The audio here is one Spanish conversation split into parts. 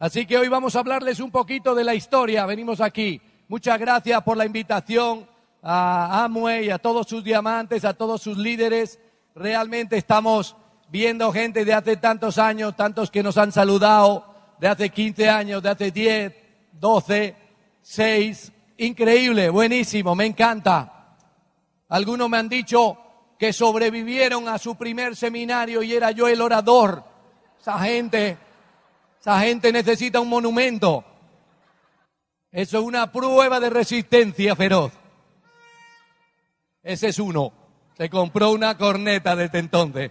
Así que hoy vamos a hablarles un poquito de la historia. Venimos aquí. Muchas gracias por la invitación a Amway, a todos sus diamantes, a todos sus líderes. Realmente estamos viendo gente de hace tantos años, tantos que nos han saludado, de hace 15 años, de hace 10, 12, 6. Increíble, buenísimo, me encanta. Algunos me han dicho que sobrevivieron a su primer seminario y era yo el orador. Esa gente esa gente necesita un monumento. Eso es una prueba de resistencia feroz. Ese es uno. Se compró una corneta desde entonces.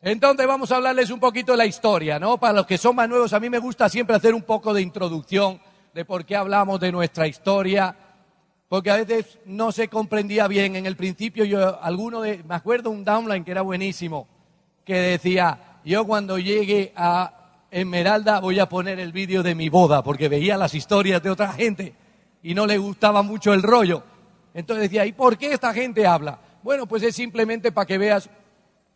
Entonces vamos a hablarles un poquito de la historia, ¿no? Para los que son más nuevos, a mí me gusta siempre hacer un poco de introducción de por qué hablamos de nuestra historia, porque a veces no se comprendía bien. En el principio yo, alguno de, me acuerdo un downline que era buenísimo, que decía, yo cuando llegue a Esmeralda voy a poner el vídeo de mi boda, porque veía las historias de otra gente y no le gustaba mucho el rollo. Entonces decía, ¿y por qué esta gente habla? Bueno, pues es simplemente para que veas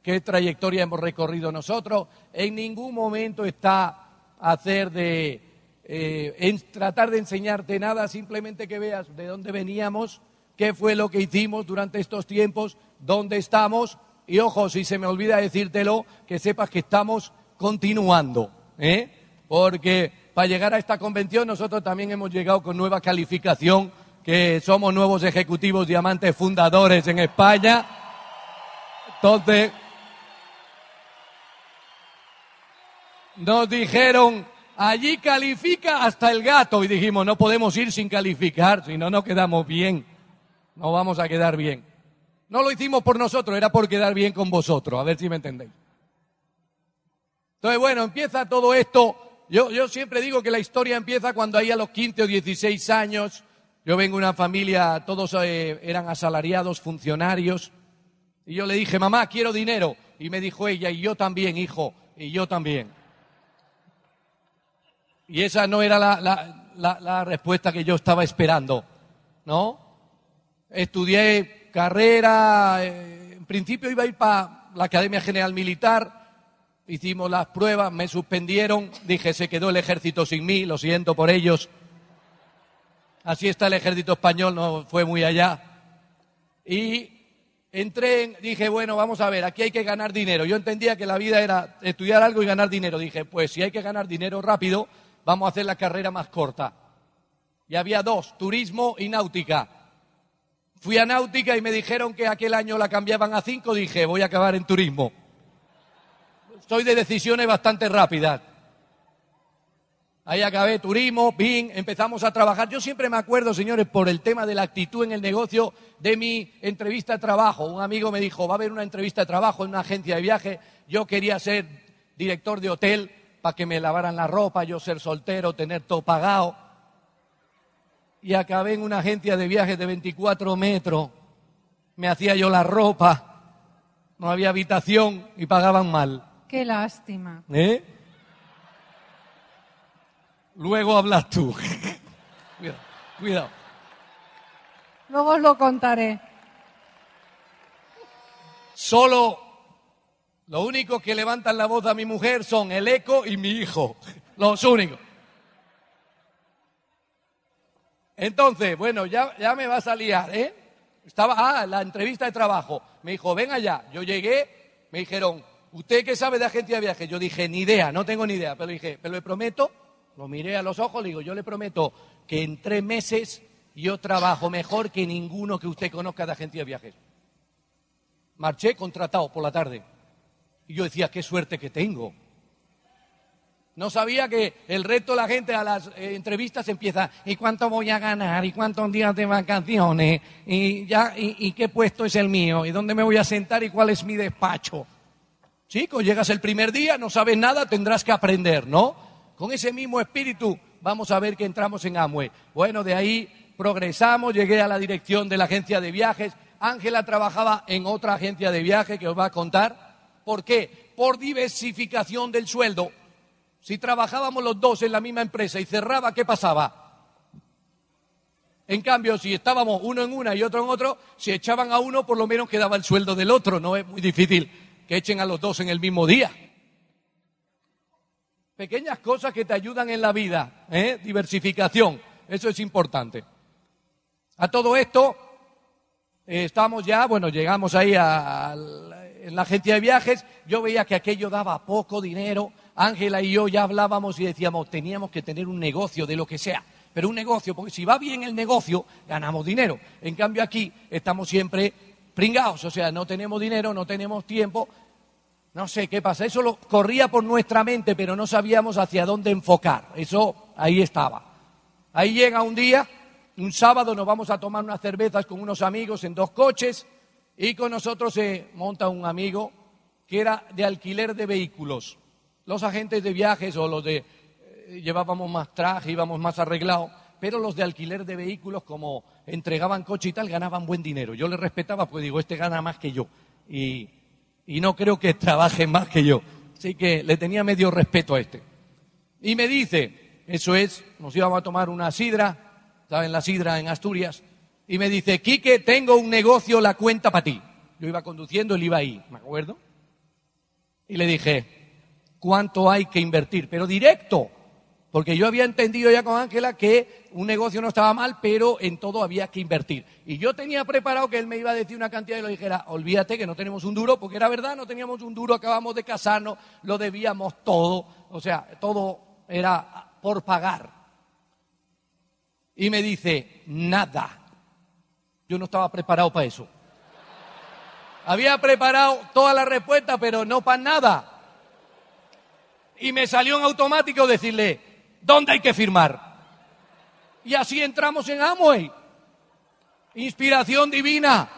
qué trayectoria hemos recorrido nosotros. En ningún momento está hacer de eh, tratar de enseñarte nada, simplemente que veas de dónde veníamos, qué fue lo que hicimos durante estos tiempos, dónde estamos y ojo, si se me olvida decírtelo, que sepas que estamos continuando, ¿eh? Porque para llegar a esta convención nosotros también hemos llegado con nueva calificación, que somos nuevos ejecutivos diamantes fundadores en España. Entonces, nos dijeron, allí califica hasta el gato. Y dijimos, no podemos ir sin calificar, si no, no quedamos bien. No vamos a quedar bien. No lo hicimos por nosotros, era por quedar bien con vosotros, a ver si me entendéis. Entonces, bueno, empieza todo esto. Yo, yo siempre digo que la historia empieza cuando hay a los 15 o 16 años. Yo vengo de una familia, todos eh, eran asalariados, funcionarios. Y yo le dije, mamá, quiero dinero. Y me dijo ella, y yo también, hijo, y yo también. Y esa no era la, la respuesta que yo estaba esperando, ¿no? Estudié carrera, eh, en principio iba a ir para la Academia General Militar, hicimos las pruebas, me suspendieron, dije, se quedó el ejército sin mí, lo siento por ellos. Así está el ejército español, no fue muy allá. Y entré, dije, bueno, vamos a ver, aquí hay que ganar dinero. Yo entendía que la vida era estudiar algo y ganar dinero. Dije, pues si hay que ganar dinero rápido, vamos a hacer la carrera más corta. Y había dos, turismo y náutica. Fui a náutica y me dijeron que aquel año la cambiaban a cinco, dije, voy a acabar en turismo. Soy de decisiones bastante rápidas. Ahí acabé turismo, bien, empezamos a trabajar. Yo siempre me acuerdo, señores, por el tema de la actitud en el negocio, de mi entrevista de trabajo. Un amigo me dijo, va a haber una entrevista de trabajo en una agencia de viaje. Yo quería ser director de hotel para que me lavaran la ropa, yo ser soltero, tener todo pagado y acabé en una agencia de viajes de 24 metros. Me hacía yo la ropa, no había habitación y pagaban mal. Qué lástima. ¿Eh? Luego hablas tú. cuidado, cuidado. Luego os lo contaré. Solo lo único que levantan la voz a mi mujer son el eco y mi hijo. Los únicos. Entonces, bueno, ya, ya me vas a liar, ¿eh? Estaba, ah, la entrevista de trabajo. Me dijo, ven allá. Yo llegué, me dijeron, ¿usted qué sabe de agencia de viajes? Yo dije, ni idea, no tengo ni idea. Pero dije, pero le prometo, lo miré a los ojos, le digo, yo le prometo que en tres meses yo trabajo mejor que ninguno que usted conozca de agencia de viajes. Marché contratado por la tarde. Y yo decía, qué suerte que tengo. No sabía que el resto de la gente a las eh, entrevistas empieza, ¿y cuánto voy a ganar? ¿Y cuántos días de vacaciones? ¿Y, ya, y, qué puesto es el mío? ¿Y dónde me voy a sentar? ¿Y cuál es mi despacho? Chicos, llegas el primer día, no sabes nada, tendrás que aprender, ¿no? Con ese mismo espíritu vamos a ver que entramos en Amway. Bueno, de ahí progresamos, llegué a la dirección de la agencia de viajes. Ángela trabajaba en otra agencia de viajes que os va a contar. ¿Por qué? Por diversificación del sueldo. Si trabajábamos los dos en la misma empresa y cerraba, ¿qué pasaba? En cambio, si estábamos uno en una y otro en otro, si echaban a uno, por lo menos quedaba el sueldo del otro. No es muy difícil que echen a los dos en el mismo día. Pequeñas cosas que te ayudan en la vida, ¿eh? diversificación, eso es importante. A todo esto, eh, estamos ya, bueno, llegamos ahí a, en la agencia de viajes, yo veía que aquello daba poco dinero, Ángela y yo ya hablábamos y decíamos, teníamos que tener un negocio de lo que sea, pero un negocio, porque si va bien el negocio, ganamos dinero. En cambio aquí estamos siempre pringados, o sea, no tenemos dinero, no tenemos tiempo, no sé qué pasa, eso lo corría por nuestra mente, pero no sabíamos hacia dónde enfocar, eso ahí estaba. Ahí llega un día, un sábado nos vamos a tomar unas cervezas con unos amigos en dos coches y con nosotros se monta un amigo que era de alquiler de vehículos. Los agentes de viajes o los de eh, llevábamos más traje, íbamos más arreglados, pero los de alquiler de vehículos, como entregaban coche y tal, ganaban buen dinero. Yo le respetaba, pues digo, este gana más que yo. Y, y no creo que trabaje más que yo. Así que le tenía medio respeto a este. Y me dice, eso es, nos íbamos a tomar una sidra, estaba en la sidra en Asturias, y me dice, Quique, tengo un negocio, la cuenta para ti. Yo iba conduciendo, él iba ahí, ¿me acuerdo? Y le dije, ¿cuánto hay que invertir? Pero directo, porque yo había entendido ya con Ángela que un negocio no estaba mal, pero en todo había que invertir. Y yo tenía preparado que él me iba a decir una cantidad y lo dijera, olvídate que no tenemos un duro, porque era verdad, no teníamos un duro, acabamos de casarnos, lo debíamos todo, o sea, todo era por pagar. Y me dice, nada. Yo no estaba preparado para eso. Había preparado toda la respuesta, pero no para nada. Y me salió en automático decirle, ¿dónde hay que firmar? Y así entramos en Amway. Inspiración divina.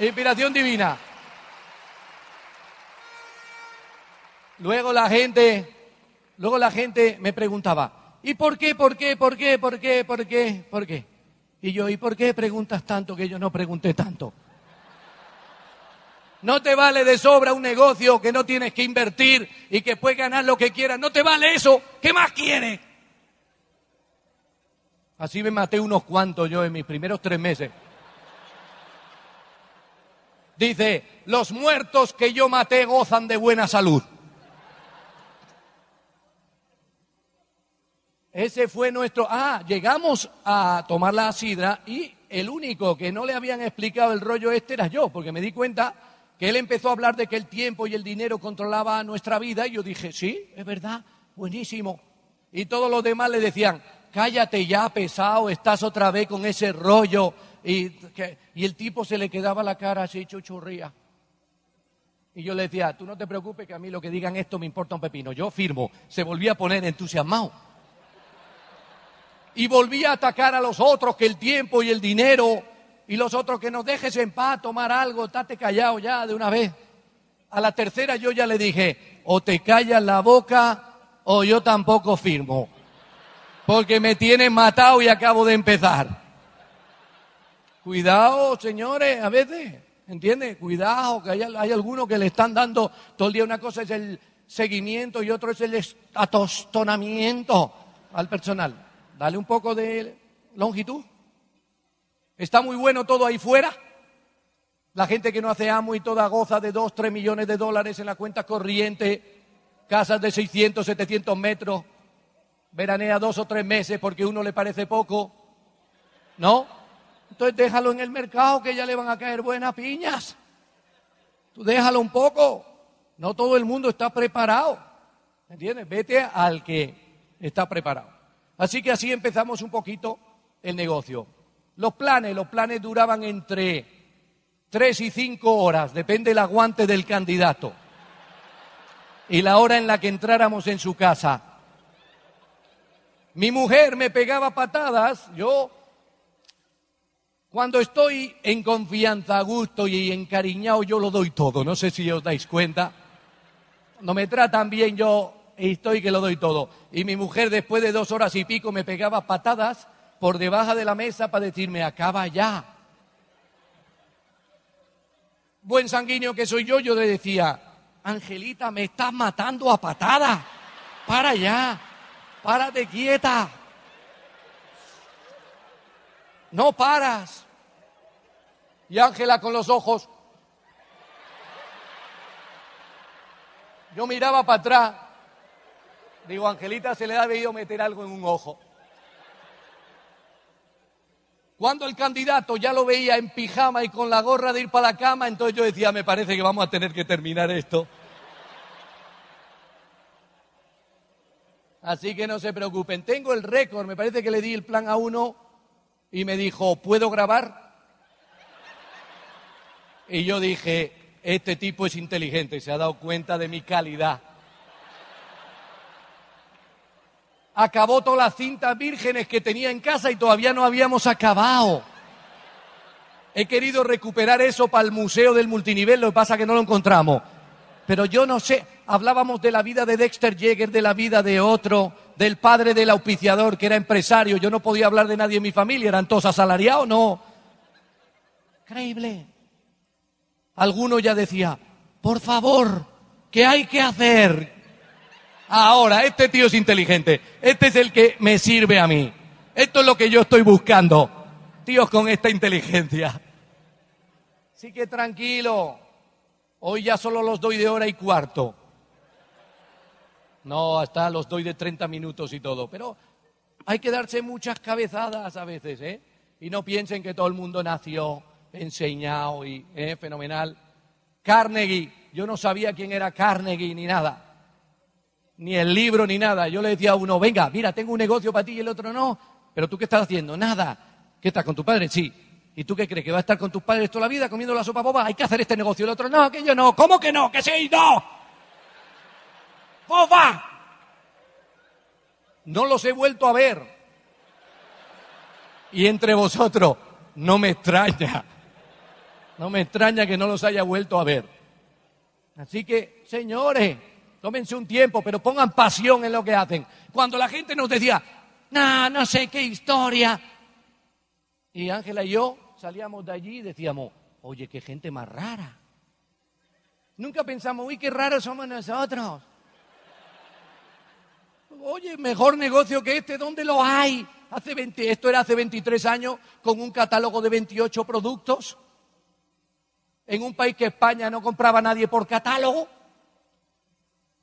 Inspiración divina. Luego la gente, luego la gente me preguntaba, ¿y por qué, por qué, por qué, por qué, por qué, por qué? Y yo, ¿y por qué preguntas tanto que yo no pregunté tanto? No te vale de sobra un negocio que no tienes que invertir y que puedes ganar lo que quieras. No te vale eso. ¿Qué más quieres? Así me maté unos cuantos yo en mis primeros tres meses. Dice, los muertos que yo maté gozan de buena salud. Ese fue nuestro... Ah, llegamos a tomar la sidra y el único que no le habían explicado el rollo este era yo, porque me di cuenta que él empezó a hablar de que el tiempo y el dinero controlaba nuestra vida y yo dije, sí, es verdad, buenísimo. Y todos los demás le decían, cállate ya, pesado, estás otra vez con ese rollo. Y, y el tipo se le quedaba la cara así, chuchurría. Y yo le decía, tú no te preocupes que a mí lo que digan esto me importa un pepino. Yo firmo. Se volvía a poner entusiasmado y volvía a atacar a los otros que el tiempo y el dinero y los otros que nos dejes en paz, tomar algo, estate callado ya de una vez. A la tercera yo ya le dije, o te callas la boca o yo tampoco firmo, porque me tienen matado y acabo de empezar. Cuidado, señores, a veces, ¿entiendes? Cuidado, que hay, hay algunos que le están dando todo el día una cosa es el seguimiento y otro es el atostonamiento al personal. Dale un poco de longitud. Está muy bueno todo ahí fuera. La gente que no hace amo y toda goza de dos, tres millones de dólares en la cuenta corriente, casas de 600, 700 metros, veranea dos o tres meses porque uno le parece poco. ¿No? Entonces déjalo en el mercado que ya le van a caer buenas piñas. Tú déjalo un poco. No todo el mundo está preparado. ¿Entiendes? Vete al que está preparado. Así que así empezamos un poquito el negocio. Los planes, los planes duraban entre tres y cinco horas, depende del aguante del candidato. Y la hora en la que entráramos en su casa. Mi mujer me pegaba patadas, yo Cuando estoy en confianza, a gusto y encariñado, yo lo doy todo. No sé si os dais cuenta. Cuando me tratan bien, yo estoy que lo doy todo. Y mi mujer, después de dos horas y pico, me pegaba patadas por debajo de la mesa para decirme, acaba ya. Buen sanguíneo que soy yo, yo le decía, Angelita, me estás matando a patadas. Para ya, párate quieta. No paras. Y Ángela con los ojos. Yo miraba para atrás. Digo, Angelita se le ha debido meter algo en un ojo. Cuando el candidato ya lo veía en pijama y con la gorra de ir para la cama, entonces yo decía, me parece que vamos a tener que terminar esto. Así que no se preocupen. Tengo el récord, me parece que le di el plan a uno y me dijo, ¿puedo grabar? Y yo dije, este tipo es inteligente, se ha dado cuenta de mi calidad. Acabó todas las cintas vírgenes que tenía en casa y todavía no habíamos acabado. He querido recuperar eso para el Museo del Multinivel, lo que pasa que no lo encontramos. Pero yo no sé, hablábamos de la vida de Dexter Yeager, de la vida de otro, del padre del auspiciador, que era empresario. Yo no podía hablar de nadie en mi familia, eran todos asalariados, no. Increíble. Alguno ya decía, por favor, ¿qué hay que hacer? Ahora, este tío es inteligente, este es el que me sirve a mí. Esto es lo que yo estoy buscando. Tíos con esta inteligencia. Así que tranquilo, hoy ya solo los doy de hora y cuarto. No, hasta los doy de 30 minutos y todo. Pero hay que darse muchas cabezadas a veces, ¿eh? Y no piensen que todo el mundo nació enseñado y ¿eh? fenomenal. Carnegie, yo no sabía quién era Carnegie ni nada. Ni el libro ni nada. Yo le decía a uno, venga, mira, tengo un negocio para ti y el otro no. Pero tú qué estás haciendo? Nada. ¿Qué estás con tu padre? Sí. ¿Y tú qué crees? ¿Que va a estar con tus padres toda la vida comiendo la sopa boba? Hay que hacer este negocio. El otro, no, que yo no. ¿Cómo que no? Que sí, no. ¡Boba! No los he vuelto a ver. Y entre vosotros, no me extraña. No me extraña que no los haya vuelto a ver. Así que, señores, tómense un tiempo, pero pongan pasión en lo que hacen. Cuando la gente nos decía, no, no sé qué historia. Y Ángela y yo salíamos de allí y decíamos, oye, qué gente más rara. Nunca pensamos, uy, qué raros somos nosotros. Oye, mejor negocio que este, ¿dónde lo hay? Hace 20, esto era hace 23 años, con un catálogo de 28 productos. En un país que España no compraba nadie por catálogo.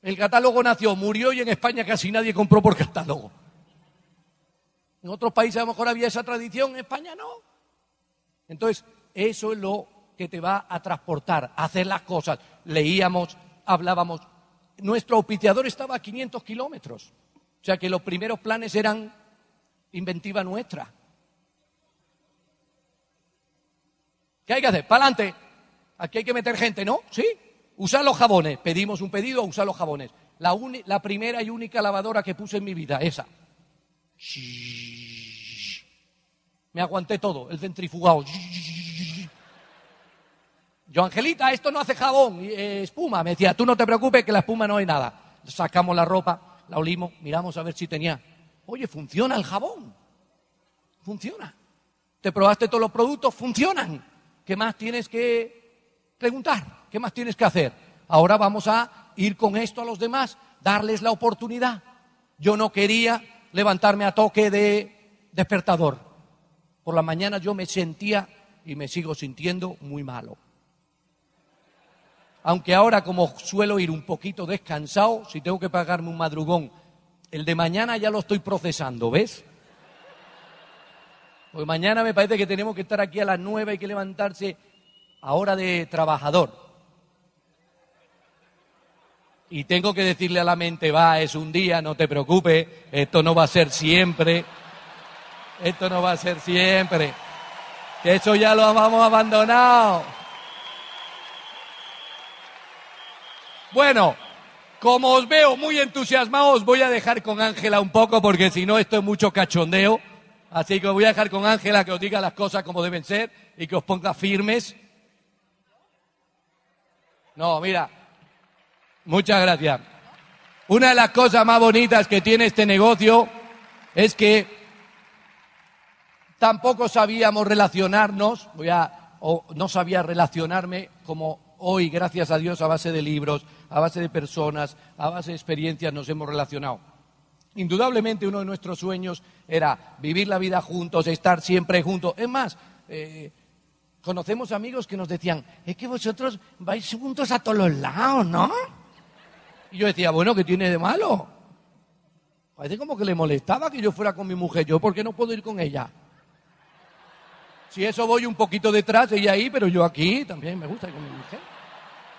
El catálogo nació, murió y en España casi nadie compró por catálogo. En otros países a lo mejor había esa tradición, en España no. Entonces, eso es lo que te va a transportar, a hacer las cosas. Leíamos, hablábamos. Nuestro auspiciador estaba a 500 kilómetros. O sea que los primeros planes eran inventiva nuestra. ¿Qué hay que hacer? Para adelante. Aquí hay que meter gente, ¿no? ¿Sí? Usar los jabones. Pedimos un pedido, usar los jabones. La, la primera y única lavadora que puse en mi vida, esa. Me aguanté todo, el centrifugado. Yo, Angelita, esto no hace jabón, eh, espuma. Me decía, tú no te preocupes que la espuma no hay nada. Sacamos la ropa, la olimos, miramos a ver si tenía. Oye, funciona el jabón. Funciona. Te probaste todos los productos, funcionan. ¿Qué más tienes que preguntar? ¿Qué más tienes que hacer? Ahora vamos a ir con esto a los demás, darles la oportunidad. Yo no quería levantarme a toque de despertador. Por la mañana yo me sentía y me sigo sintiendo muy malo. Aunque ahora como suelo ir un poquito descansado, si tengo que pagarme un madrugón, el de mañana ya lo estoy procesando, ¿ves? Porque mañana me parece que tenemos que estar aquí a las nueve, hay que levantarse a hora de trabajador. Y tengo que decirle a la mente, va, es un día, no te preocupes, esto no va a ser siempre, esto no va a ser siempre, que eso ya lo vamos abandonado. Bueno, como os veo muy entusiasmados, voy a dejar con Ángela un poco porque si no esto es mucho cachondeo. Así que voy a dejar con Ángela que os diga las cosas como deben ser y que os ponga firmes. No, mira, muchas gracias. Una de las cosas más bonitas que tiene este negocio es que tampoco sabíamos relacionarnos, voy a, o no sabía relacionarme como hoy, gracias a Dios, a base de libros, a base de personas, a base de experiencias nos hemos relacionado. Indudablemente uno de nuestros sueños era vivir la vida juntos, estar siempre juntos. Es más, eh, conocemos amigos que nos decían, es que vosotros vais juntos a todos los lados, ¿no? Y yo decía, bueno, ¿qué tiene de malo? Parece como que le molestaba que yo fuera con mi mujer. ¿Yo por qué no puedo ir con ella? Si eso voy un poquito detrás, ella ahí, pero yo aquí también me gusta ir con mi mujer.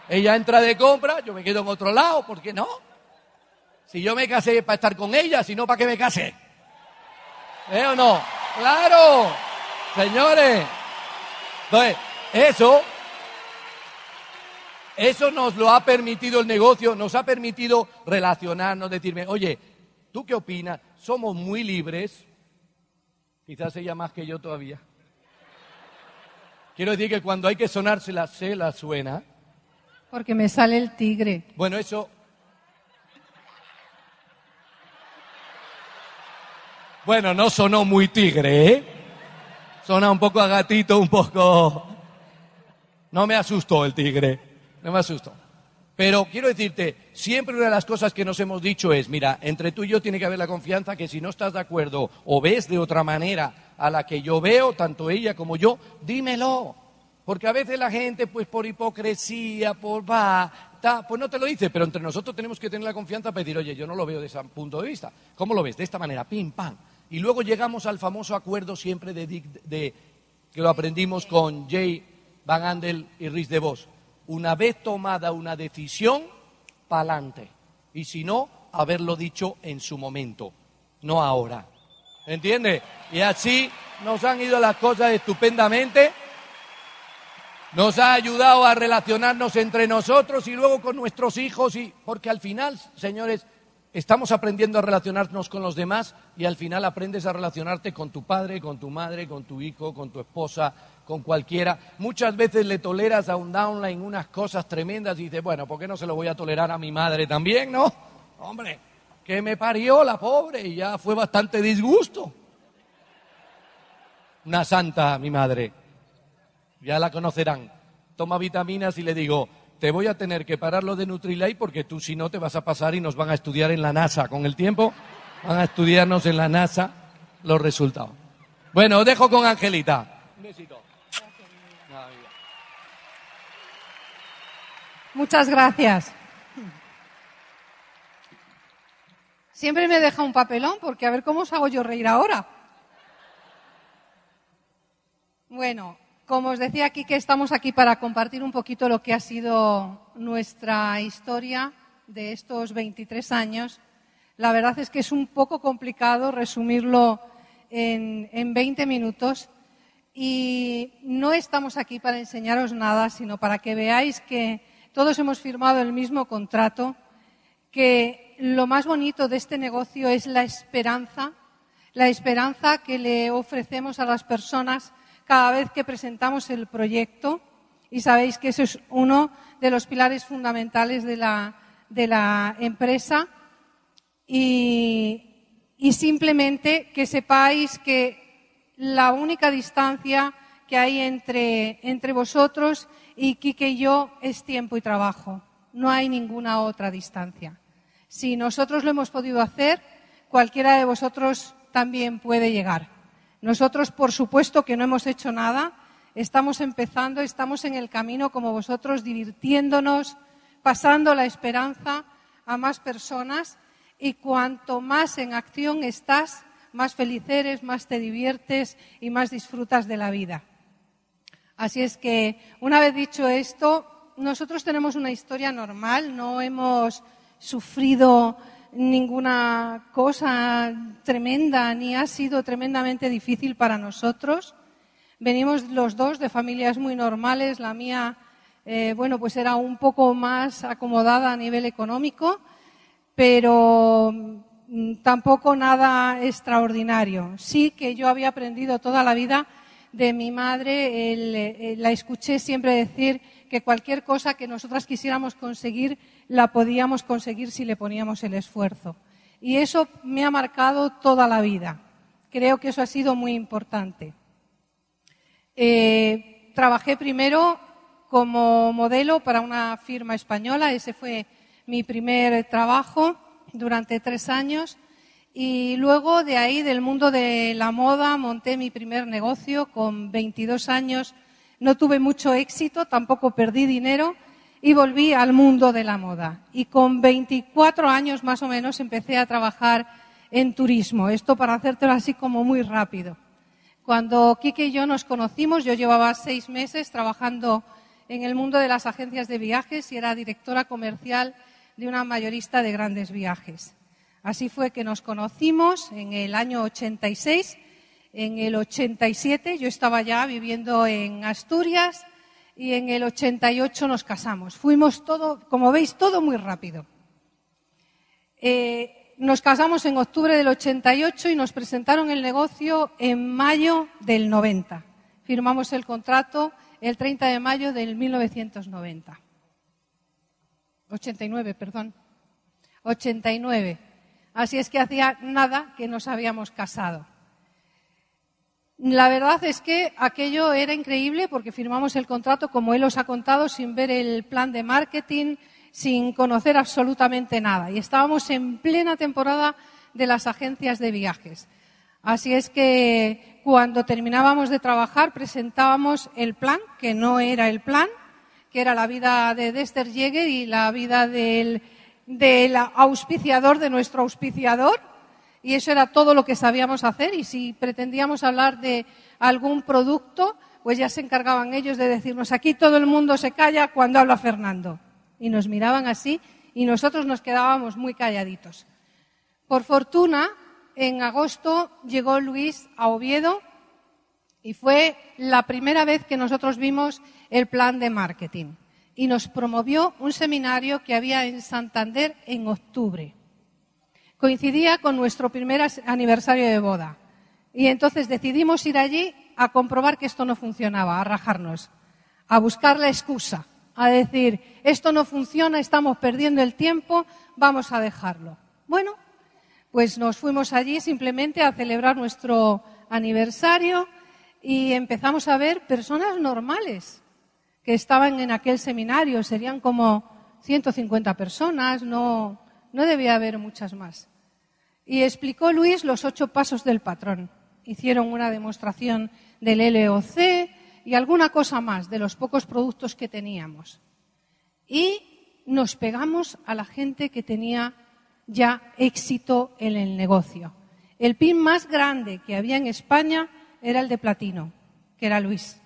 Ella entra de compra, yo me quedo en otro lado, ¿por qué no? Si yo me casé para estar con ella, si no, ¿para qué me casé? ¿Eh o no? ¡Claro! Señores. Entonces, eso, eso nos lo ha permitido el negocio, nos ha permitido relacionarnos, decirme, oye, ¿tú qué opinas? Somos muy libres. Quizás ella más que yo todavía. Quiero decir que cuando hay que sonársela, se la suena. Porque me sale el tigre. Bueno, eso Bueno, no sonó muy tigre, ¿eh? Sona un poco a gatito, un poco... No me asustó el tigre, no me asustó. Pero quiero decirte, siempre una de las cosas que nos hemos dicho es, mira, entre tú y yo tiene que haber la confianza que si no estás de acuerdo o ves de otra manera a la que yo veo, tanto ella como yo, dímelo. Porque a veces la gente, pues por hipocresía, por va, pues no te lo dice, pero entre nosotros tenemos que tener la confianza para decir, oye, yo no lo veo de ese punto de vista. ¿Cómo lo ves? De esta manera, pim, pam. Y luego llegamos al famoso acuerdo siempre de, de que lo aprendimos con Jay Van Andel y Rhys de Vos. Una vez tomada una decisión, pa'lante. Y si no, haberlo dicho en su momento, no ahora. ¿Entiende? Y así nos han ido las cosas estupendamente. Nos ha ayudado a relacionarnos entre nosotros y luego con nuestros hijos y porque al final, señores, estamos aprendiendo a relacionarnos con los demás y al final aprendes a relacionarte con tu padre, con tu madre, con tu hijo, con tu esposa, con cualquiera. Muchas veces le toleras a un downline unas cosas tremendas y dices, bueno, ¿por qué no se lo voy a tolerar a mi madre también, no? Hombre, que me parió la pobre y ya fue bastante disgusto. Una santa, mi madre. Ya la conocerán. Toma vitaminas y le digo, te voy a tener que parar lo de Nutrilite porque tú si no te vas a pasar y nos van a estudiar en la NASA. Con el tiempo van a estudiarnos en la NASA los resultados. Bueno, os dejo con Angelita. Un besito. Muchas gracias. Siempre me deja un papelón porque a ver cómo os hago yo reír ahora. Bueno, como os decía aquí que estamos aquí para compartir un poquito lo que ha sido nuestra historia de estos 23 años. La verdad es que es un poco complicado resumirlo en, en 20 minutos y no estamos aquí para enseñaros nada, sino para que veáis que todos hemos firmado el mismo contrato, que lo más bonito de este negocio es la esperanza, la esperanza que le ofrecemos a las personas cada vez que presentamos el proyecto. Y sabéis que eso es uno de los pilares fundamentales de la, empresa. Y, y simplemente que sepáis que la única distancia que hay entre, entre vosotros y Kike y yo es tiempo y trabajo. No hay ninguna otra distancia. Si nosotros lo hemos podido hacer, cualquiera de vosotros también puede llegar. Nosotros, por supuesto, que no hemos hecho nada. Estamos empezando, estamos en el camino como vosotros, divirtiéndonos, pasando la esperanza a más personas y cuanto más en acción estás, más feliz eres, más te diviertes y más disfrutas de la vida. Así es que, una vez dicho esto, nosotros tenemos una historia normal, no hemos sufrido ninguna cosa tremenda ni ha sido tremendamente difícil para nosotros. Venimos los dos de familias muy normales. La mía, eh, bueno, pues era un poco más acomodada a nivel económico, pero mm, tampoco nada extraordinario. Sí que yo había aprendido toda la vida de mi madre, eh, la escuché siempre decir que cualquier cosa que nosotras quisiéramos conseguir la podíamos conseguir si le poníamos el esfuerzo. Y eso me ha marcado toda la vida. Creo que eso ha sido muy importante. Eh, trabajé primero como modelo para una firma española, ese fue mi primer trabajo durante tres años. Y luego de ahí, del mundo de la moda, monté mi primer negocio con 22 años. No tuve mucho éxito, tampoco perdí dinero y volví al mundo de la moda. Y con 24 años más o menos empecé a trabajar en turismo. Esto para hacértelo así como muy rápido. Cuando Kike y yo nos conocimos, yo llevaba seis meses trabajando en el mundo de las agencias de viajes y era directora comercial de una mayorista de grandes viajes. Así fue que nos conocimos en el año 86. En el 87 yo estaba ya viviendo en Asturias y en el 88 nos casamos. Fuimos todo, como veis, todo muy rápido. Eh, nos casamos en octubre del 88 y nos presentaron el negocio en mayo del 90. Firmamos el contrato el 30 de mayo del 1990. 89, perdón. 89. Así es que hacía nada que nos habíamos casado. La verdad es que aquello era increíble porque firmamos el contrato, como él os ha contado, sin ver el plan de marketing, sin conocer absolutamente nada. Y estábamos en plena temporada de las agencias de viajes. Así es que cuando terminábamos de trabajar presentábamos el plan, que no era el plan, que era la vida de Dexter Jäger y la vida del, del auspiciador de nuestro auspiciador. Y eso era todo lo que sabíamos hacer. Y si pretendíamos hablar de algún producto, pues ya se encargaban ellos de decirnos, aquí todo el mundo se calla cuando habla Fernando. Y nos miraban así y nosotros nos quedábamos muy calladitos. Por fortuna, en agosto llegó Luis a Oviedo y fue la primera vez que nosotros vimos el plan de marketing. Y nos promovió un seminario que había en Santander en octubre. Coincidía con nuestro primer aniversario de boda. Y entonces decidimos ir allí a comprobar que esto no funcionaba, a rajarnos, a buscar la excusa, a decir, esto no funciona, estamos perdiendo el tiempo, vamos a dejarlo. Bueno, pues nos fuimos allí simplemente a celebrar nuestro aniversario y empezamos a ver personas normales que estaban en aquel seminario. Serían como 150 personas, no, no debía haber muchas más. Y explicó Luis los ocho pasos del patrón. Hicieron una demostración del LOC y alguna cosa más de los pocos productos que teníamos. Y nos pegamos a la gente que tenía ya éxito en el negocio. El PIN más grande que había en España era el de platino, que era Luis.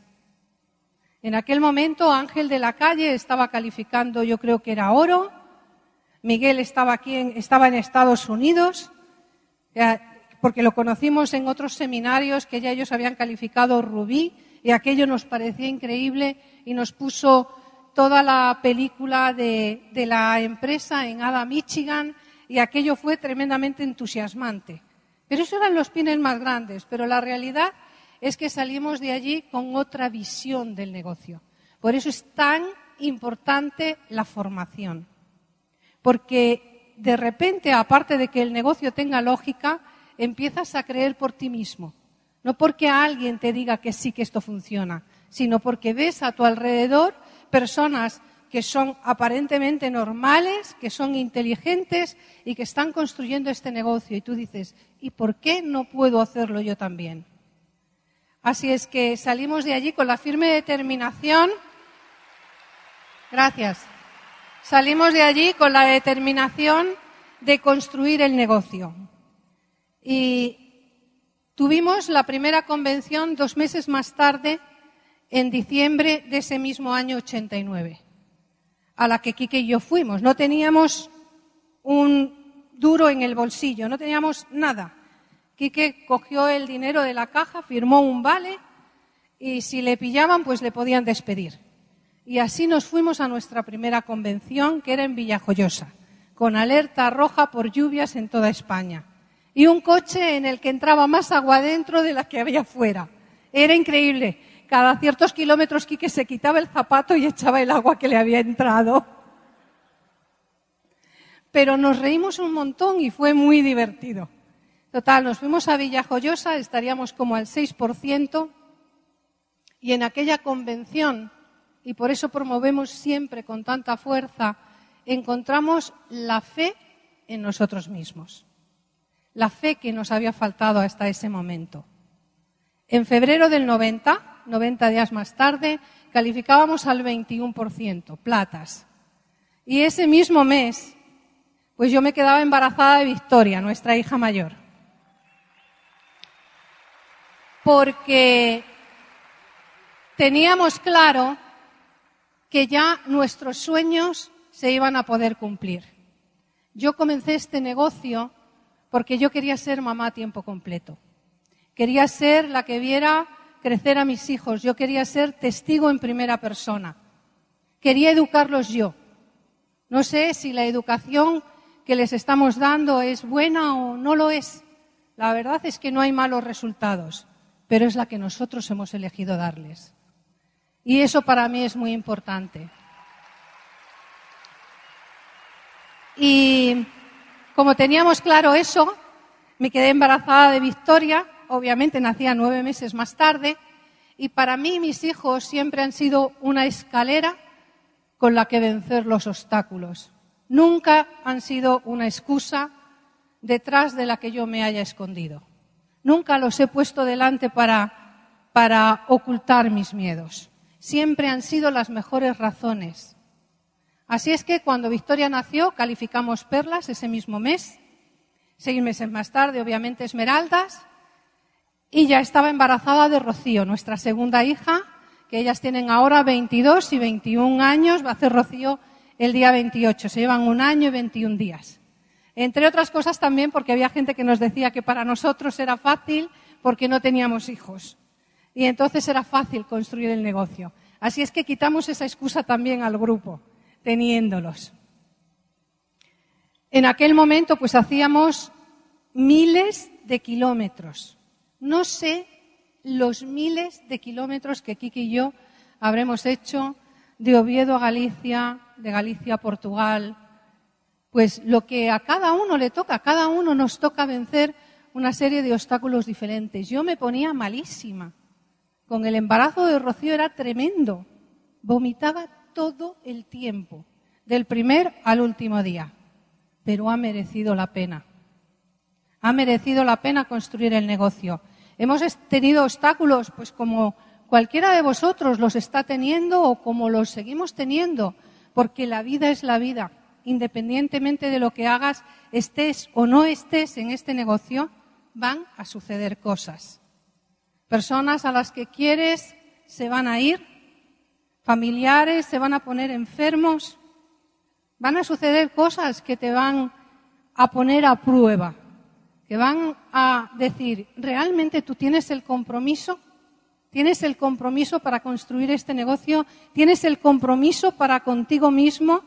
En aquel momento Ángel de la Calle estaba calificando, yo creo que era oro. Miguel estaba aquí, en, estaba en Estados Unidos, porque lo conocimos en otros seminarios que ya ellos habían calificado rubí y aquello nos parecía increíble y nos puso toda la película de, de la empresa en Ada, Michigan y aquello fue tremendamente entusiasmante. Pero esos eran los pines más grandes, pero la realidad es que salimos de allí con otra visión del negocio. Por eso es tan importante la formación. Porque de repente, aparte de que el negocio tenga lógica, empiezas a creer por ti mismo. No porque alguien te diga que sí que esto funciona, sino porque ves a tu alrededor personas que son aparentemente normales, que son inteligentes y que están construyendo este negocio. Y tú dices, ¿y por qué no puedo hacerlo yo también? Así es que salimos de allí con la firme determinación. Gracias. Salimos de allí con la determinación de construir el negocio. Y tuvimos la primera convención dos meses más tarde, en diciembre de ese mismo año 89 a la que Quique y yo fuimos. No teníamos un duro en el bolsillo, no teníamos nada. Quique cogió el dinero de la caja, firmó un vale y si le pillaban, pues le podían despedir. Y así nos fuimos a nuestra primera convención, que era en Villajoyosa. con alerta roja por lluvias en toda España. Y un coche en el que entraba más agua dentro de la que había fuera. Era increíble. Cada ciertos kilómetros Quique se quitaba el zapato y echaba el agua que le había entrado. Pero nos reímos un montón y fue muy divertido. Total, nos fuimos a Villajoyosa, estaríamos como al 6%, y en aquella convención, y por eso promovemos siempre con tanta fuerza, encontramos la fe en nosotros mismos, la fe que nos había faltado hasta ese momento. En febrero del 90, 90 días más tarde, calificábamos al 21%, platas. Y ese mismo mes, pues yo me quedaba embarazada de Victoria, nuestra hija mayor. Porque teníamos claro que ya nuestros sueños se iban a poder cumplir. Yo comencé este negocio porque yo quería ser mamá a tiempo completo. Quería ser la que viera crecer a mis hijos. Yo quería ser testigo en primera persona. Quería educarlos yo. No sé si la educación que les estamos dando es buena o no lo es. La verdad es que no hay malos resultados, pero es la que nosotros hemos elegido darles. Y eso para mí es muy importante. Y como teníamos claro eso, me quedé embarazada de Victoria, obviamente nacía nueve meses más tarde, y para mí mis hijos siempre han sido una escalera con la que vencer los obstáculos. Nunca han sido una excusa detrás de la que yo me haya escondido. Nunca los he puesto delante para, para ocultar mis miedos. Siempre han sido las mejores razones. Así es que cuando Victoria nació, calificamos perlas ese mismo mes, seis meses más tarde, obviamente, esmeraldas, y ya estaba embarazada de Rocío, nuestra segunda hija, que ellas tienen ahora 22 y 21 años, va a hacer Rocío el día 28, se llevan un año y 21 días. Entre otras cosas también porque había gente que nos decía que para nosotros era fácil porque no teníamos hijos y entonces era fácil construir el negocio. Así es que quitamos esa excusa también al grupo, teniéndolos. En aquel momento, pues hacíamos miles de kilómetros. No sé los miles de kilómetros que Kiki y yo habremos hecho de Oviedo a Galicia, de Galicia a Portugal. Pues lo que a cada uno le toca, a cada uno nos toca vencer una serie de obstáculos diferentes. Yo me ponía malísima con el embarazo de Rocío era tremendo. Vomitaba todo el tiempo, del primer al último día. Pero ha merecido la pena. Ha merecido la pena construir el negocio. Hemos tenido obstáculos, pues como cualquiera de vosotros los está teniendo o como los seguimos teniendo, porque la vida es la vida. Independientemente de lo que hagas, estés o no estés en este negocio, van a suceder cosas. Personas a las que quieres se van a ir, familiares se van a poner enfermos, van a suceder cosas que te van a poner a prueba, que van a decir, ¿realmente tú tienes el compromiso? ¿Tienes el compromiso para construir este negocio? ¿Tienes el compromiso para contigo mismo?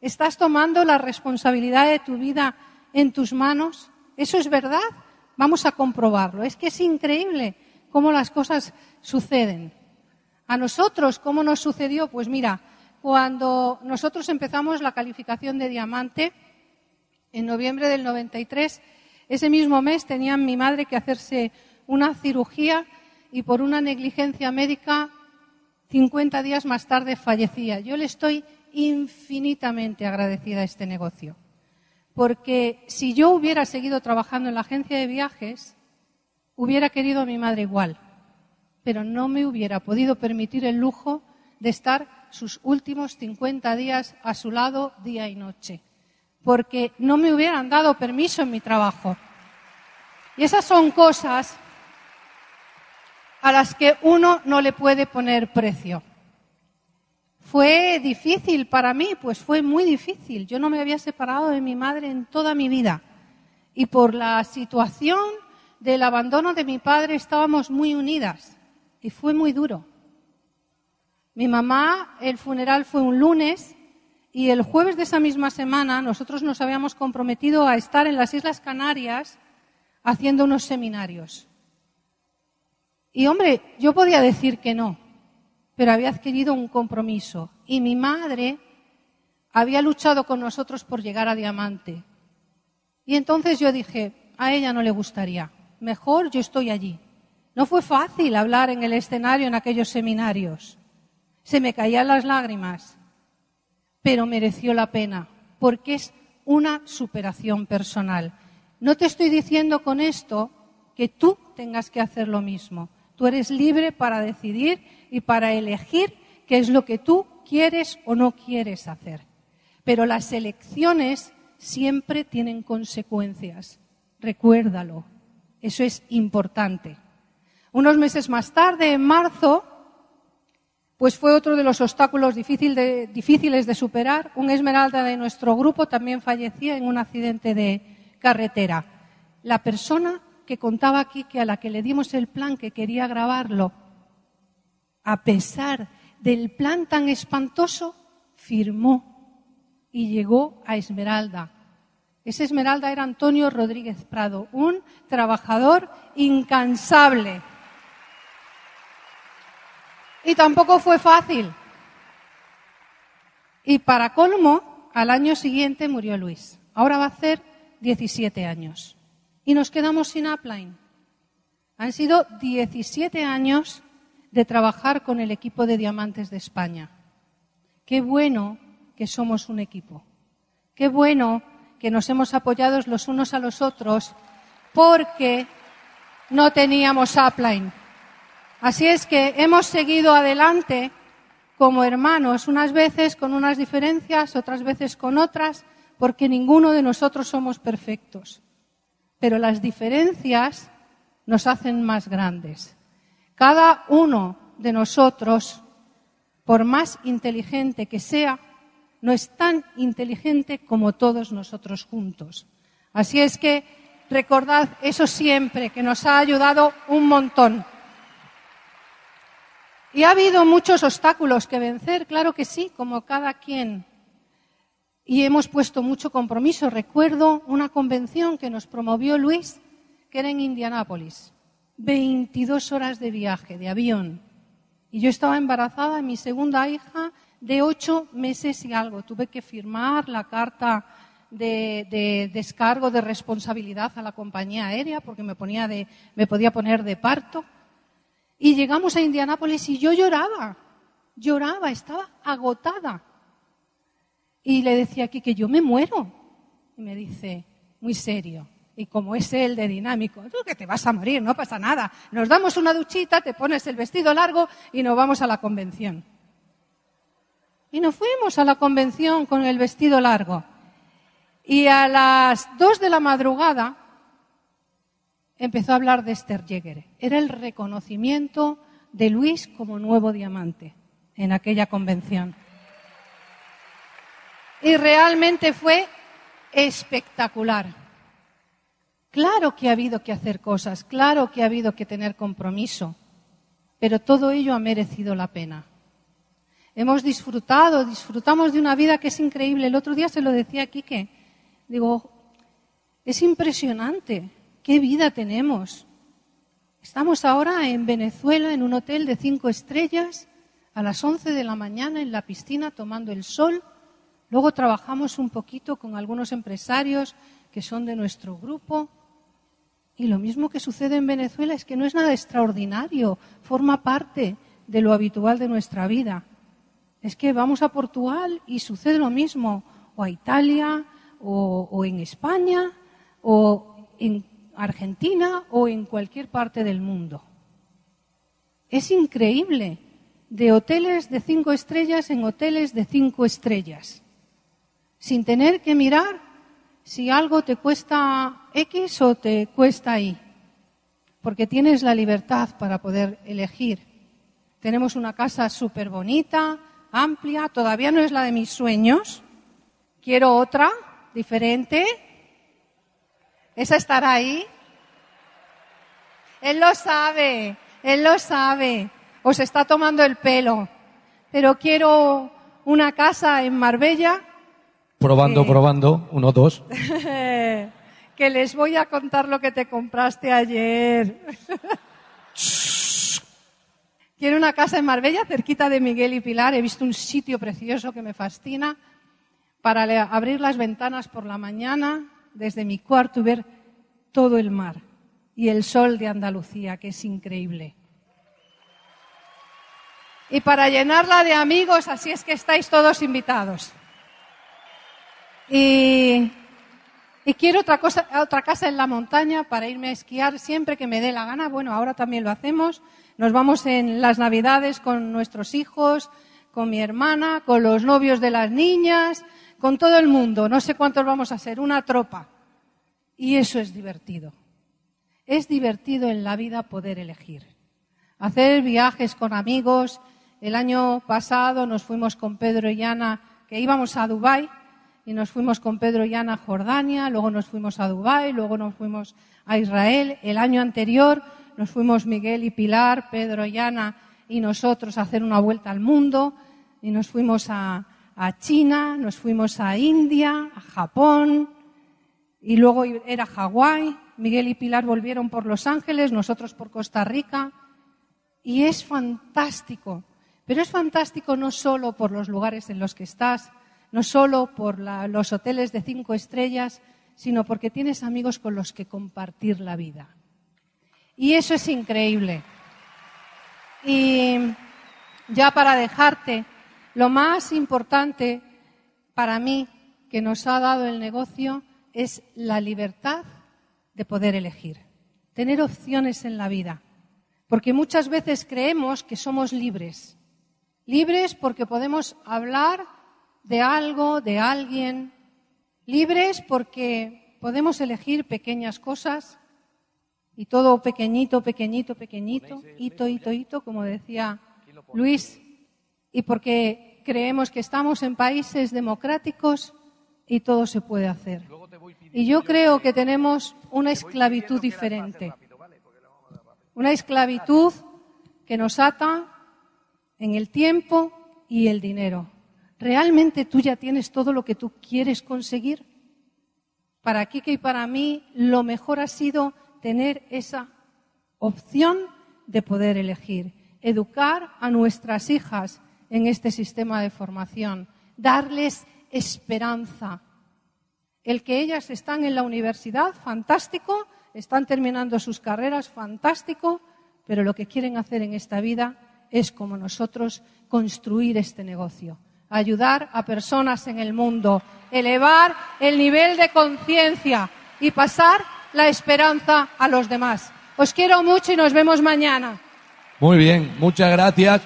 ¿Estás tomando la responsabilidad de tu vida en tus manos? ¿Eso es verdad? Vamos a comprobarlo. Es que es increíble cómo las cosas suceden. A nosotros, ¿cómo nos sucedió? Pues mira, cuando nosotros empezamos la calificación de diamante, en noviembre del 93, ese mismo mes tenía mi madre que hacerse una cirugía y por una negligencia médica, 50 días más tarde fallecía. Yo le estoy infinitamente agradecida a este negocio. Porque si yo hubiera seguido trabajando en la agencia de viajes, Hubiera querido a mi madre igual, pero no me hubiera podido permitir el lujo de estar sus últimos 50 días a su lado día y noche, porque no me hubieran dado permiso en mi trabajo. Y esas son cosas a las que uno no le puede poner precio. Fue difícil para mí, pues fue muy difícil. Yo no me había separado de mi madre en toda mi vida. Y por la situación del abandono de mi padre estábamos muy unidas y fue muy duro. Mi mamá, el funeral fue un lunes Y el jueves de esa misma semana nosotros nos habíamos comprometido a estar en las Islas Canarias haciendo unos seminarios. Y hombre, yo podía decir que no, pero había adquirido un compromiso. Y mi madre había luchado con nosotros por llegar a diamante. Y entonces yo dije, a ella no le gustaría, mejor yo estoy allí. No fue fácil hablar en el escenario en aquellos seminarios. Se me caían las lágrimas, pero mereció la pena, porque es una superación personal. No te estoy diciendo con esto que tú tengas que hacer lo mismo. Tú eres libre para decidir y para elegir qué es lo que tú quieres o no quieres hacer. Pero las elecciones siempre tienen consecuencias. Recuérdalo. Eso es importante. Unos meses más tarde, en marzo, pues fue otro de los obstáculos difíciles de superar. Un esmeralda de nuestro grupo también fallecía en un accidente de carretera. La persona que contaba aquí que a la que le dimos el plan que quería grabarlo, a pesar del plan tan espantoso, firmó y llegó a Esmeralda. Ese Esmeralda era Antonio Rodríguez Prado, un trabajador incansable. Y tampoco fue fácil. Y para colmo, al año siguiente murió Luis. Ahora va a hacer 17 años y nos quedamos sin upline. Han sido 17 años de trabajar con el equipo de diamantes de España. Qué bueno que somos un equipo. Qué bueno que nos hemos apoyado los unos a los otros porque no teníamos upline. Así es que hemos seguido adelante como hermanos, unas veces con unas diferencias, otras veces con otras, porque ninguno de nosotros somos perfectos pero las diferencias nos hacen más grandes. Cada uno de nosotros, por más inteligente que sea, no es tan inteligente como todos nosotros juntos. Así es que recordad eso siempre, que nos ha ayudado un montón. Y ha habido muchos obstáculos que vencer, claro que sí, como cada quien y hemos puesto mucho compromiso. Recuerdo una convención que nos promovió Luis, que era en Indianápolis. 22 horas de viaje, de avión. Y yo estaba embarazada, mi segunda hija, de ocho meses y algo. Tuve que firmar la carta de, descargo de responsabilidad a la compañía aérea porque me, ponía de, me podía poner de parto. Y llegamos a Indianápolis y yo lloraba, lloraba, estaba agotada. Y le decía aquí que yo me muero. Y me dice, muy serio. Y como es él de dinámico, tú que te vas a morir, no pasa nada. Nos damos una duchita, te pones el vestido largo y nos vamos a la convención. Y nos fuimos a la convención con el vestido largo. Y a las dos de la madrugada empezó a hablar de Esther Jäger. Era el reconocimiento de Luis como nuevo diamante en aquella convención. Y realmente fue espectacular. Claro que ha habido que hacer cosas, claro que ha habido que tener compromiso, pero todo ello ha merecido la pena. Hemos disfrutado, disfrutamos de una vida que es increíble. El otro día se lo decía a Quique. Digo, es impresionante qué vida tenemos. Estamos ahora en Venezuela, en un hotel de cinco estrellas, a las once de la mañana en la piscina tomando el sol Luego trabajamos un poquito con algunos empresarios que son de nuestro grupo. Y lo mismo que sucede en Venezuela es que no es nada extraordinario, forma parte de lo habitual de nuestra vida. Es que vamos a Portugal y sucede lo mismo, o a Italia, o, en España, o en Argentina, o en cualquier parte del mundo. Es increíble, de hoteles de cinco estrellas en hoteles de cinco estrellas sin tener que mirar si algo te cuesta X o te cuesta Y, porque tienes la libertad para poder elegir. Tenemos una casa súper bonita, amplia, todavía no es la de mis sueños. Quiero otra, diferente. Esa estará ahí. Él lo sabe, él lo sabe. Os está tomando el pelo. Pero quiero una casa en Marbella Probando, probando. Uno, dos. que les voy a contar lo que te compraste ayer. Quiero una casa en Marbella, cerquita de Miguel y Pilar. He visto un sitio precioso que me fascina para abrir las ventanas por la mañana desde mi cuarto y ver todo el mar y el sol de Andalucía, que es increíble. Y para llenarla de amigos, así es que estáis todos invitados. Y quiero otra, cosa, otra casa en la montaña para irme a esquiar siempre que me dé la gana. Bueno, ahora también lo hacemos. Nos vamos en las Navidades con nuestros hijos, con mi hermana, con los novios de las niñas, con todo el mundo. No sé cuántos vamos a ser, una tropa. Y eso es divertido. Es divertido en la vida poder elegir. Hacer viajes con amigos. El año pasado nos fuimos con Pedro y Ana, que íbamos a Dubái y nos fuimos con Pedro y Ana a Jordania, luego nos fuimos a Dubái, luego nos fuimos a Israel. El año anterior nos fuimos Miguel y Pilar, Pedro y Ana y nosotros a hacer una vuelta al mundo y nos fuimos a, a China, nos fuimos a India, a Japón y luego era Hawái. Miguel y Pilar volvieron por Los Ángeles, nosotros por Costa Rica y es fantástico. Pero es fantástico no solo por los lugares en los que estás, no solo por los hoteles de cinco estrellas, sino porque tienes amigos con los que compartir la vida. Y eso es increíble. Y ya para dejarte, lo más importante para mí que nos ha dado el negocio es la libertad de poder elegir, tener opciones en la vida. Porque muchas veces creemos que somos libres. Libres porque podemos hablar de algo, de alguien. Libres porque podemos elegir pequeñas cosas y todo pequeñito, pequeñito, pequeñito, hito, hito, hito, como decía Luis. Y porque creemos que estamos en países democráticos y todo se puede hacer. Y yo creo que tenemos una esclavitud diferente. Una esclavitud que nos ata en el tiempo y el dinero. ¿Realmente tú ya tienes todo lo que tú quieres conseguir? Para Kike y para mí, lo mejor ha sido tener esa opción de poder elegir, educar a nuestras hijas en este sistema de formación, darles esperanza. El que ellas están en la universidad, fantástico, están terminando sus carreras, fantástico, pero lo que quieren hacer en esta vida es, como nosotros, construir este negocio, ayudar a personas en el mundo, elevar el nivel de conciencia y pasar la esperanza a los demás. Os quiero mucho y nos vemos mañana. Muy bien, muchas gracias.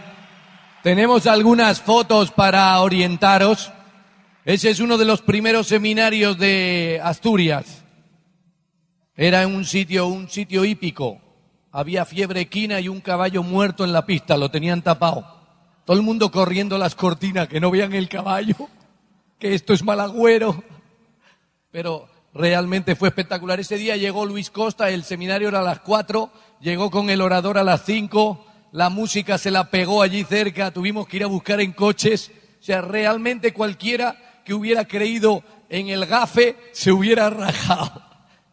Tenemos algunas fotos para orientaros. Ese es uno de los primeros seminarios de Asturias. Era un sitio, un sitio hípico. Había fiebre equina y un caballo muerto en la pista, lo tenían tapado. Todo el mundo corriendo las cortinas, que no vean el caballo, que esto es malagüero. Pero realmente fue espectacular. Ese día llegó Luis Costa, el seminario era a las cuatro, llegó con el orador a las cinco, la música se la pegó allí cerca, tuvimos que ir a buscar en coches. O sea, realmente cualquiera que hubiera creído en el gafe se hubiera rajado.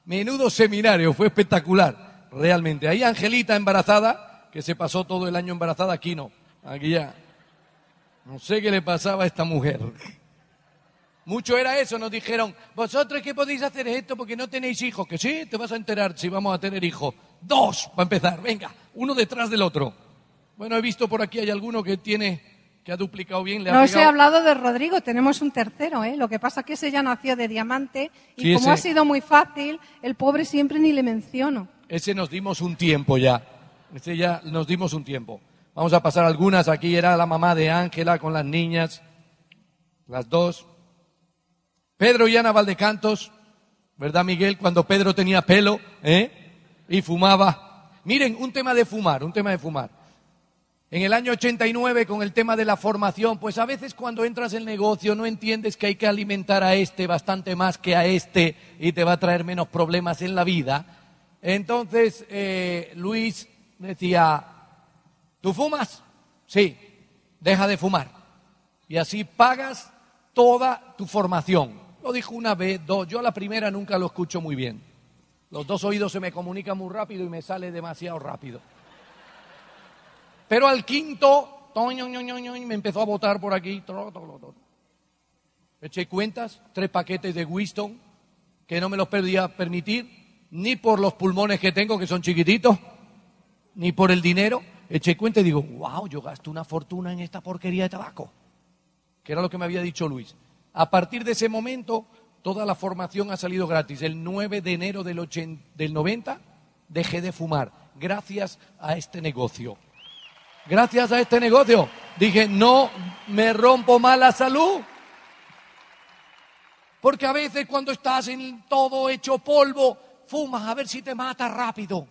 Menudo seminario, fue espectacular, realmente. Ahí Angelita embarazada, que se pasó todo el año embarazada, aquí no, aquí ya. No sé qué le pasaba a esta mujer. Mucho era eso, nos dijeron, vosotros qué podéis hacer esto porque no tenéis hijos. Que sí, te vas a enterar si vamos a tener hijos. Dos, para empezar, venga, uno detrás del otro. Bueno, he visto por aquí hay alguno que tiene, que ha duplicado bien. Le ha No os he hablado de Rodrigo, tenemos un tercero, ¿eh? Lo que pasa es que ese ya nació de diamante y Sí, como ese- ha sido muy fácil, el pobre siempre ni le menciono. Ese nos dimos un tiempo ya. Ese ya nos dimos un tiempo. Vamos a pasar algunas. Aquí era la mamá de Ángela con las niñas. Las dos. Pedro y Ana Valdecantos. ¿Verdad, Miguel? Cuando Pedro tenía pelo, ¿eh? Y fumaba. Miren, un tema de fumar, un tema de fumar. En el año 89, con el tema de la formación, pues a veces cuando entras en negocio no entiendes que hay que alimentar a este bastante más que a este y te va a traer menos problemas en la vida. Entonces, eh, Luis decía, ¿tú fumas? Sí, deja de fumar. Y así pagas toda tu formación. Lo dijo una vez, dos. Yo la primera nunca lo escucho muy bien. Los dos oídos se me comunican muy rápido y me sale demasiado rápido. Pero al quinto, me empezó a botar por aquí. Eché cuentas, tres paquetes de Winston, que no me los podía permitir, ni por los pulmones que tengo, que son chiquititos, ni por el dinero. Eché cuenta y digo, wow, yo gasto una fortuna en esta porquería de tabaco. Que era lo que me había dicho Luis. A partir de ese momento, toda la formación ha salido gratis. El 9 de enero del, del 90 dejé de fumar, gracias a este negocio. Gracias a este negocio. Dije, no me rompo más la salud. Porque a veces cuando estás en todo hecho polvo, fumas a ver si te mata rápido.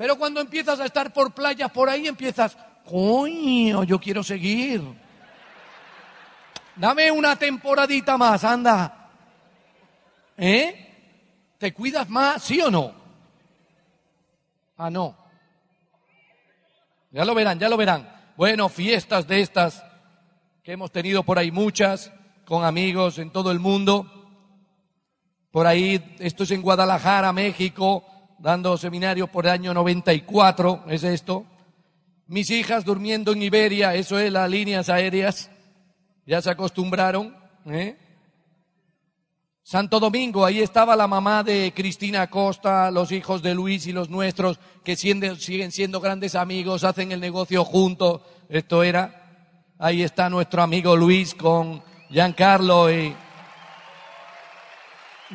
Pero cuando empiezas a estar por playas por ahí, empiezas, coño, yo quiero seguir. Dame una temporadita más, anda. ¿Eh? ¿Te cuidas más, sí o no? Ah, no. Ya lo verán, ya lo verán. Bueno, fiestas de estas que hemos tenido por ahí muchas, con amigos en todo el mundo. Por ahí, esto es en Guadalajara, México, dando seminarios por el año 94, es esto. Mis hijas durmiendo en Iberia, eso es las líneas aéreas, ya se acostumbraron. ¿eh? Santo Domingo, ahí estaba la mamá de Cristina Costa, los hijos de Luis y los nuestros, que siguen siendo grandes amigos, hacen el negocio juntos. Esto era Ahí está nuestro amigo Luis con Giancarlo y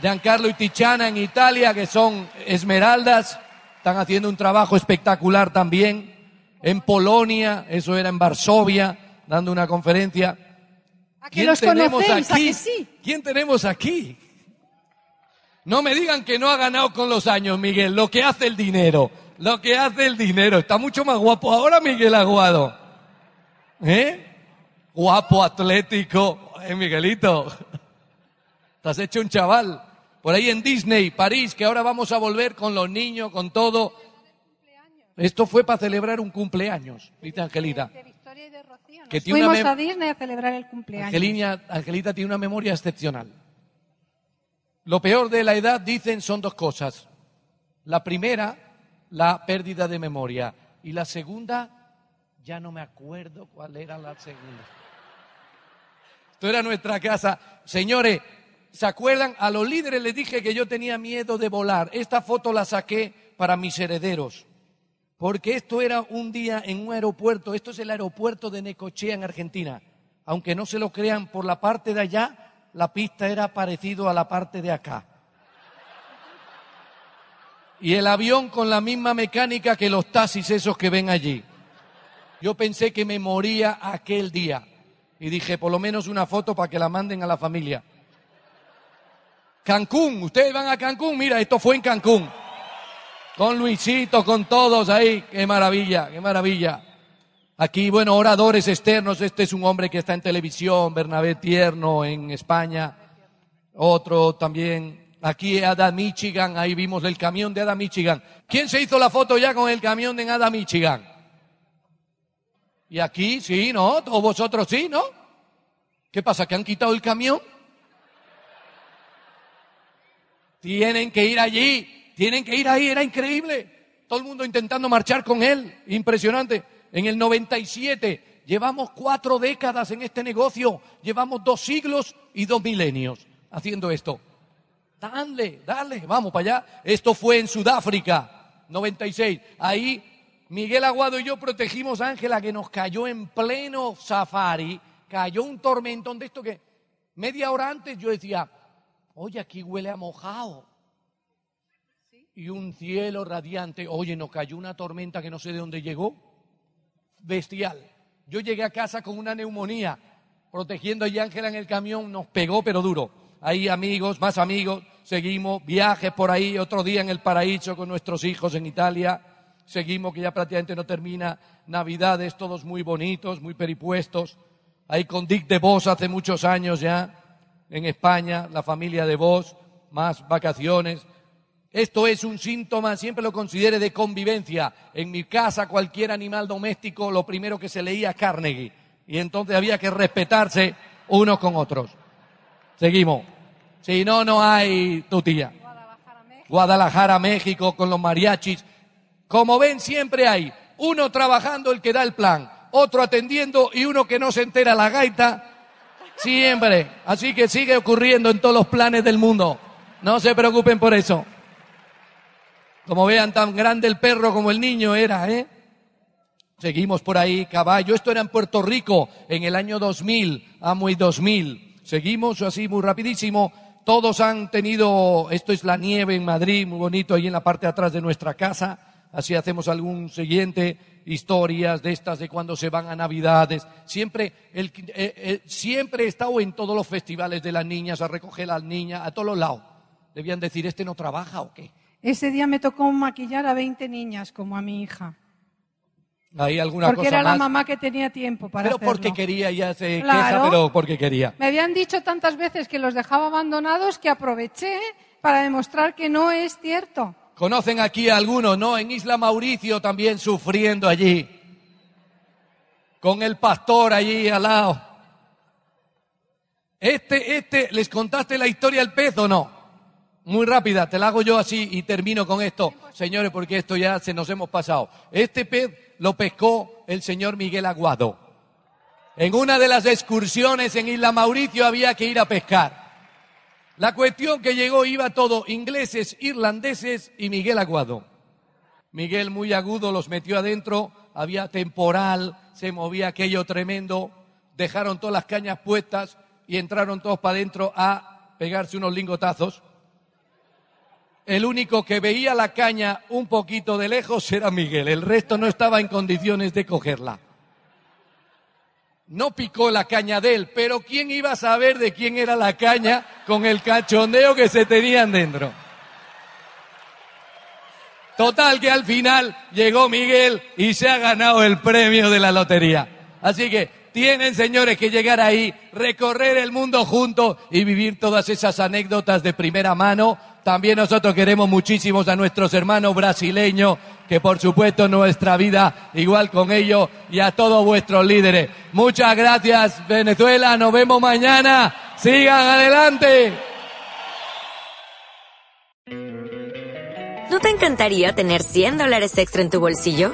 Giancarlo y Tichana en Italia, que son esmeraldas. Están haciendo un trabajo espectacular también. En Polonia, eso era en Varsovia, dando una conferencia. ¿Quién tenemos aquí? ¿Quién tenemos aquí? No me digan que no ha ganado con los años, Miguel. Lo que hace el dinero. Lo que hace el dinero. Está mucho más guapo ahora, Miguel Aguado. ¿Eh? guapo, atlético. Eh, Miguelito, te has hecho un chaval. Por ahí en Disney, París, que ahora vamos a volver con los niños, con todo. Esto fue para celebrar un cumpleaños, dice Angelita. Que Fuimos a Disney a celebrar el cumpleaños. Angelina, Angelita tiene una memoria excepcional. Lo peor de la edad, dicen, son dos cosas. La primera, la pérdida de memoria. Y la segunda, ya no me acuerdo cuál era la segunda. Esto era nuestra casa. Señores, ¿se acuerdan? A los líderes les dije que yo tenía miedo de volar. Esta foto la saqué para mis herederos. Porque esto era un día en un aeropuerto. Esto es el aeropuerto de Necochea en Argentina. Aunque no se lo crean, por la parte de allá, la pista era parecido a la parte de acá. Y el avión con la misma mecánica que los taxis esos que ven allí. Yo pensé que me moría aquel día y dije, por lo menos una foto para que la manden a la familia. Cancún, ustedes van a Cancún, mira, esto fue en Cancún. Con Luisito, con todos ahí, qué maravilla, qué maravilla. Aquí, bueno, oradores externos, este es un hombre que está en televisión, Bernabé Tierno en España, otro también, aquí Adam Michigan, ahí vimos el camión de Adam Michigan. ¿Quién se hizo la foto ya con el camión de Adam Michigan? Y aquí sí, ¿no? Todos vosotros sí, ¿no? ¿Qué pasa? ¿Que han quitado el camión? Tienen que ir allí, tienen que ir ahí, era increíble. Todo el mundo intentando marchar con él, impresionante. En el 97 llevamos cuatro décadas en este negocio, llevamos dos siglos y dos milenios haciendo esto. Dale, dale, vamos para allá. Esto fue en Sudáfrica, 96. Ahí Miguel Aguado y yo protegimos a Ángela que nos cayó en pleno safari, cayó un tormentón de esto que media hora antes yo decía, oye, aquí huele a mojado. Y un cielo radiante, oye, nos cayó una tormenta que no sé de dónde llegó. Bestial. Yo llegué a casa con una neumonía, protegiendo a Ángela en el camión, nos pegó pero duro. Ahí amigos, más amigos, seguimos, viajes por ahí, otro día en el paraíso con nuestros hijos en Italia seguimos que ya prácticamente no termina Navidades, todos muy bonitos, muy peripuestos. Ahí con Dick de Vos hace muchos años ya, en España, la familia de Vos, más vacaciones. Esto es un síntoma, siempre lo considere, de convivencia. En mi casa, cualquier animal doméstico, lo primero que se leía Carnegie. Y entonces había que respetarse unos con otros. Seguimos. Si no, no hay tutía. Guadalajara, México, con los mariachis. Como ven, siempre hay uno trabajando el que da el plan, otro atendiendo y uno que no se entera la gaita. Siempre. Así que sigue ocurriendo en todos los planes del mundo. No se preocupen por eso. Como vean, tan grande el perro como el niño era, ¿eh? Seguimos por ahí, caballo. Esto era en Puerto Rico en el año 2000, amo y 2000. Seguimos así muy rapidísimo. Todos han tenido, esto es la nieve en Madrid, muy bonito ahí en la parte de atrás de nuestra casa. Así hacemos algún siguiente, historias de estas de cuando se van a Navidades. Siempre, el, eh, eh, siempre he estado en todos los festivales de las niñas, a recoger a las niñas, a todos los lados. Debían decir, ¿este no trabaja o qué? Ese día me tocó maquillar a 20 niñas, como a mi hija. ¿Hay alguna Porque cosa era la más? mamá que tenía tiempo para pero hacerlo. porque quería, ya se Claro. queja, pero porque quería. Me habían dicho tantas veces que los dejaba abandonados que aproveché para demostrar que no es cierto. Conocen aquí a algunos, ¿no? En Isla Mauricio también sufriendo allí. Con el pastor allí al lado. Este, este, ¿les contaste la historia del pez o no? Muy rápida, te la hago yo así y termino con esto, señores, porque esto ya se nos hemos pasado. Este pez lo pescó el señor Miguel Aguado. En una de las excursiones en Isla Mauricio había que ir a pescar. La cuestión que llegó iba todo ingleses, irlandeses y Miguel Aguado. Miguel muy agudo los metió adentro, había temporal, se movía aquello tremendo, dejaron todas las cañas puestas y entraron todos para adentro a pegarse unos lingotazos. El único que veía la caña un poquito de lejos era Miguel, el resto no estaba en condiciones de cogerla. No picó la caña de él, pero ¿quién iba a saber de quién era la caña con el cachondeo que se tenían dentro? Total que al final llegó Miguel y se ha ganado el premio de la lotería. Así que tienen, señores, que llegar ahí, recorrer el mundo juntos y vivir todas esas anécdotas de primera mano. También nosotros queremos muchísimos a nuestros hermanos brasileños, que por supuesto nuestra vida igual con ellos y a todos vuestros líderes. Muchas gracias, Venezuela. Nos vemos mañana. Sigan adelante. ¿No te encantaría tener 100 dólares extra en tu bolsillo?